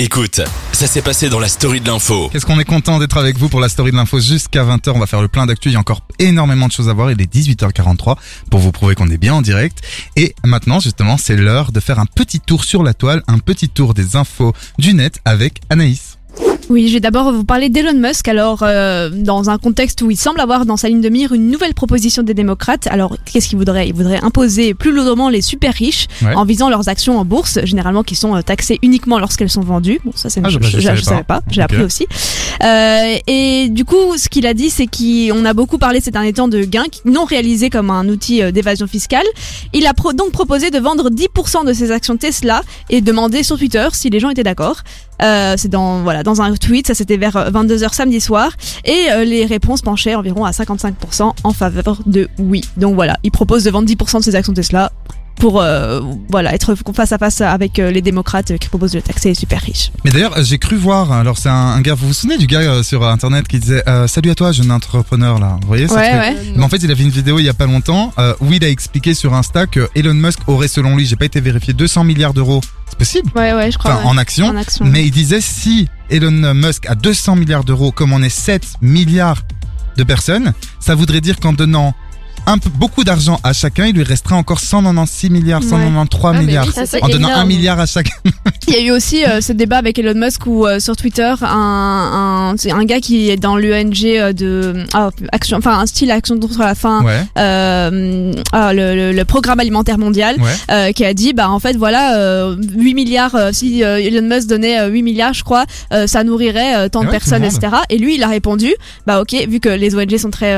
Écoute, ça s'est passé dans la story de l'info. Qu'est-ce qu'on est content d'être avec vous pour la story de l'info jusqu'à 20h. On va faire le plein d'actu. Il y a encore énormément de choses à voir. Il est 18h43 pour vous prouver qu'on est bien en direct. Et maintenant, justement, c'est l'heure de faire un petit tour sur la toile, un petit tour des infos du net avec Anaïs. Oui, je vais d'abord vous parler d'Elon Musk. Alors, euh, dans un contexte où il semble avoir dans sa ligne de mire une nouvelle proposition des démocrates. Alors, qu'est-ce qu'il voudrait? Il voudrait imposer plus lourdement les super riches Ouais. en visant leurs actions en bourse, généralement qui sont euh, taxées uniquement lorsqu'elles sont vendues. Bon, ça, c'est Ah, une je- chose- je je, savais pas. J'ai appris aussi. Euh, et du coup, ce qu'il a dit, c'est qu'on a beaucoup parlé ces derniers temps de gains non réalisés comme un outil euh, d'évasion fiscale. Il a pro- donc proposé de vendre 10% de ses actions Tesla et demandé sur Twitter si les gens étaient d'accord. Euh, c'est dans voilà dans un tweet, ça c'était vers 22h samedi soir et euh, les réponses penchaient environ à 55% en faveur de oui. Donc voilà, il propose de vendre 10% de ses actions Tesla pour euh, voilà être face à face avec euh, les démocrates qui proposent de taxer les super riches. Mais d'ailleurs, euh, j'ai cru voir, alors c'est un, un gars, vous vous souvenez du gars euh, sur internet qui disait euh, Salut à toi, jeune entrepreneur là. Vous voyez Ouais ouais. Mais en fait, il a fait une vidéo il y a pas longtemps où il a expliqué sur Insta que Elon Musk aurait, selon lui, j'ai pas été vérifié, 200 milliards d'euros. C'est possible Ouais ouais, je crois. Enfin, ouais. en action. En action. Mais il disait si Elon Musk a 200 milliards d'euros, comme on est 7 milliards de personnes, ça voudrait dire qu'en donnant un peu, beaucoup d'argent à chacun, il lui resterait encore 196 milliards, Ouais. 193 Ah, mais milliards. ça, en donnant un milliard à chacun. Il y a eu aussi euh, ce débat avec Elon Musk où euh, sur Twitter un un, gars qui est dans l'ENG euh, de ah, action enfin un style action contre la faim Ouais, euh, ah, le, le- le programme alimentaire mondial ouais. qui a dit bah en fait voilà euh, 8 milliards si Elon Musk donnait euh, 8 milliards je crois ça nourrirait tant de ouais, personnes etc et lui il a répondu bah ok vu que les ONG sont très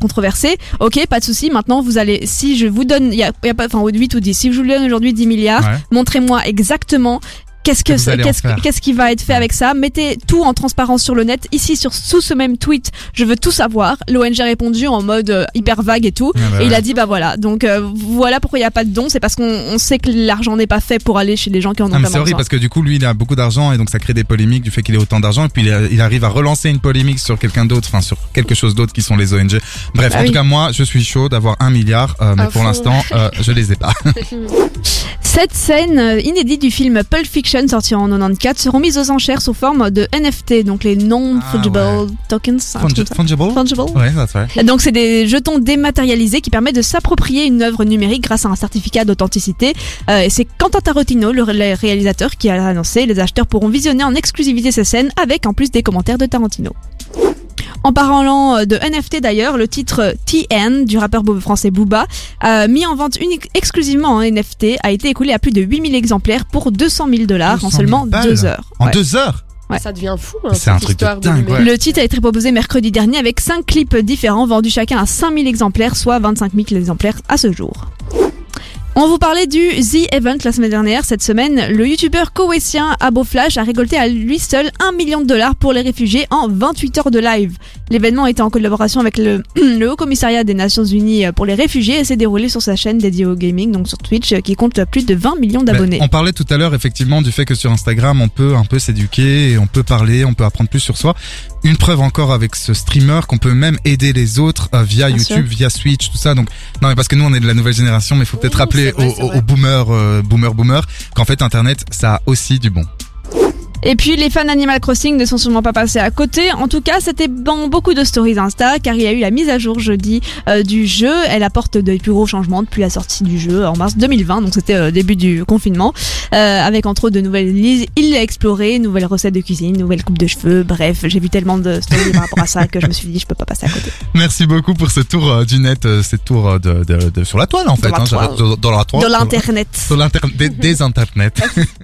controversées ok pas de souci maintenant vous allez si je vous donne il y a, il y a pas enfin 8 ou 10 si je vous donne aujourd'hui 10 milliards montrez-moi exactement Qu'est-ce que qui va être fait avec ça? Mettez tout en transparence sur le net. Ici, sur sous ce même tweet, je veux tout savoir. L'ONG a répondu en mode euh, hyper vague et tout. Ah bah et il a dit bah voilà. Donc euh, voilà pourquoi il n'y a pas de don. C'est parce qu'on on sait que l'argent n'est pas fait pour aller chez les gens qui en ont mais c'est horrible parce que du coup, lui, il a beaucoup d'argent et donc ça crée des polémiques du fait qu'il ait autant d'argent et puis il, a- il arrive à relancer une polémique sur quelqu'un d'autre, enfin sur quelque chose d'autre qui sont les ONG. Bref, Bah en oui. tout cas, moi, je suis chaud d'avoir un milliard, euh, mais pour l'instant, euh, je les ai pas. Cette scène euh, inédite du film Pulp Fiction sorti en 94 seront mises aux enchères sous forme de NFT, donc les non-fungible Ah ouais. tokens. Fungi-. Fungible? Fungible. Ouais, that's right. Donc c'est des jetons dématérialisés qui permettent de s'approprier une œuvre numérique grâce à un certificat d'authenticité. Euh, et c'est Quentin Tarantino, le ré- réalisateur, qui a annoncé. Les acheteurs pourront visionner en exclusivité ces scènes avec en plus des commentaires de Tarantino. En parlant euh, de NFT d'ailleurs, le titre TN du rappeur français Booba, euh, mis en vente unique, exclusivement en NFT, a été écoulé à plus de 8000 exemplaires pour 200 000 dollars en 200 000 seulement deux heures. En Ouais. deux heures? Ouais. Ça devient fou. Hein, C'est un truc de dingue, ouais. Le titre a été proposé mercredi dernier avec 5 clips différents vendus chacun à 5000 exemplaires, soit 25 000 exemplaires à ce jour. On vous parlait du The Event la semaine dernière. Cette semaine, le youtubeur koweïtien Abo Flash a récolté à lui seul 1 million de dollars pour les réfugiés en 28 heures de live. L'événement était en collaboration avec le, le Haut Commissariat des Nations Unies pour les réfugiés et s'est déroulé sur sa chaîne dédiée au gaming, donc sur Twitch, qui compte plus de 20 millions d'abonnés. Ben, on parlait tout à l'heure effectivement du fait que sur Instagram on peut un peu s'éduquer et on peut parler, on peut apprendre plus sur soi. Une preuve encore avec ce streamer qu'on peut même aider les autres euh, via Bien YouTube, sûr. via Switch, tout ça. Donc non mais parce que nous on est de la nouvelle génération, mais il faut peut-être rappeler aux, aux- aux boomers, euh, boomers, boomers, qu'en fait Internet ça a aussi du bon. Et puis les fans d'Animal Crossing ne sont sûrement pas passés à côté. En tout cas, c'était dans beaucoup de stories Insta car il y a eu la mise à jour jeudi euh, du jeu. Elle apporte de plus gros changements depuis la sortie du jeu en mars 2020, donc c'était euh, début du confinement, euh, avec entre autres de nouvelles îles à explorer, nouvelles recettes de cuisine, nouvelles coupes de cheveux. Bref, j'ai vu tellement de stories par rapport à ça que je me suis dit je peux pas passer à côté. Merci beaucoup pour ce tour euh, du net, euh, ce tour de, de, de- sur la toile en fait, la hein, toile. dans, dans la toile, De l'internet. sur l'internet, des, des internets.